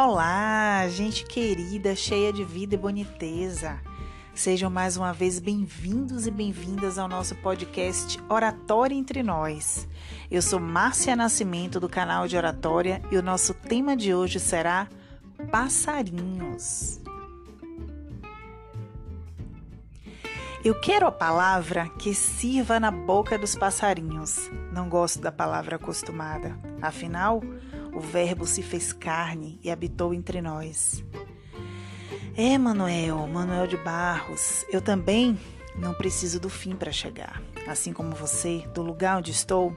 Olá, gente querida, cheia de vida e boniteza. Sejam mais uma vez bem-vindos e bem-vindas ao nosso podcast Oratória entre Nós. Eu sou Márcia Nascimento do canal de Oratória e o nosso tema de hoje será Passarinhos. Eu quero a palavra que sirva na boca dos passarinhos. Não gosto da palavra acostumada. Afinal, o Verbo se fez carne e habitou entre nós. É, Manuel, Manuel de Barros, eu também não preciso do fim para chegar. Assim como você, do lugar onde estou,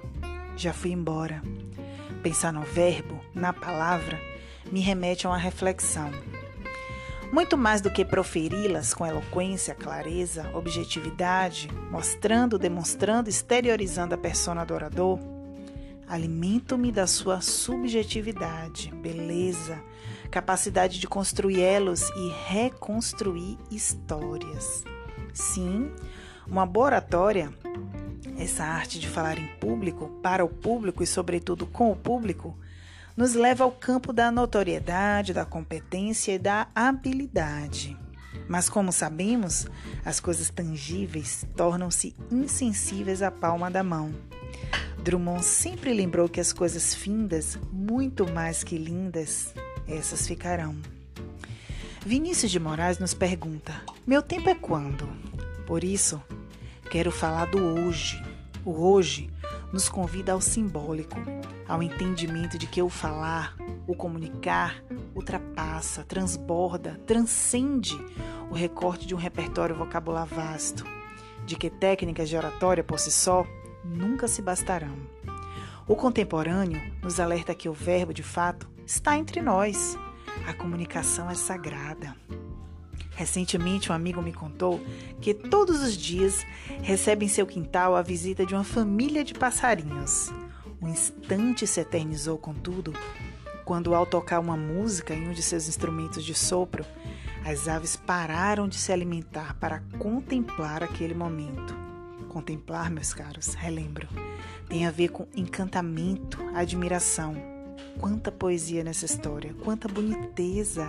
já fui embora. Pensar no verbo, na palavra, me remete a uma reflexão. Muito mais do que proferi-las com eloquência, clareza, objetividade, mostrando, demonstrando, exteriorizando a persona do orador, alimento-me da sua subjetividade, beleza, capacidade de construir elos e reconstruir histórias. Sim, uma boa oratória, essa arte de falar em público, para o público e, sobretudo, com o público, nos leva ao campo da notoriedade, da competência e da habilidade. Mas, como sabemos, as coisas tangíveis tornam-se insensíveis à palma da mão. Drummond sempre lembrou que as coisas findas, muito mais que lindas, essas ficarão. Vinícius de Moraes nos pergunta: Meu tempo é quando? Por isso, quero falar do hoje. O hoje nos convida ao simbólico, ao entendimento de que o falar, o comunicar, ultrapassa, transborda, transcende o recorte de um repertório vocabular vasto, de que técnicas de oratória por si só nunca se bastarão. O contemporâneo nos alerta que o verbo, de fato, está entre nós. A comunicação é sagrada. Recentemente, um amigo me contou que todos os dias recebe em seu quintal a visita de uma família de passarinhos. Um instante se eternizou, contudo, quando, ao tocar uma música em um de seus instrumentos de sopro, as aves pararam de se alimentar para contemplar aquele momento. Contemplar, meus caros, relembro, tem a ver com encantamento, admiração. Quanta poesia nessa história, quanta boniteza!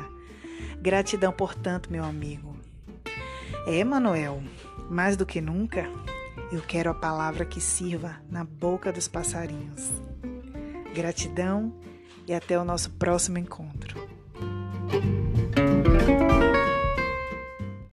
Gratidão, portanto, meu amigo. É, Manuel, mais do que nunca, eu quero a palavra que sirva na boca dos passarinhos. Gratidão e até o nosso próximo encontro.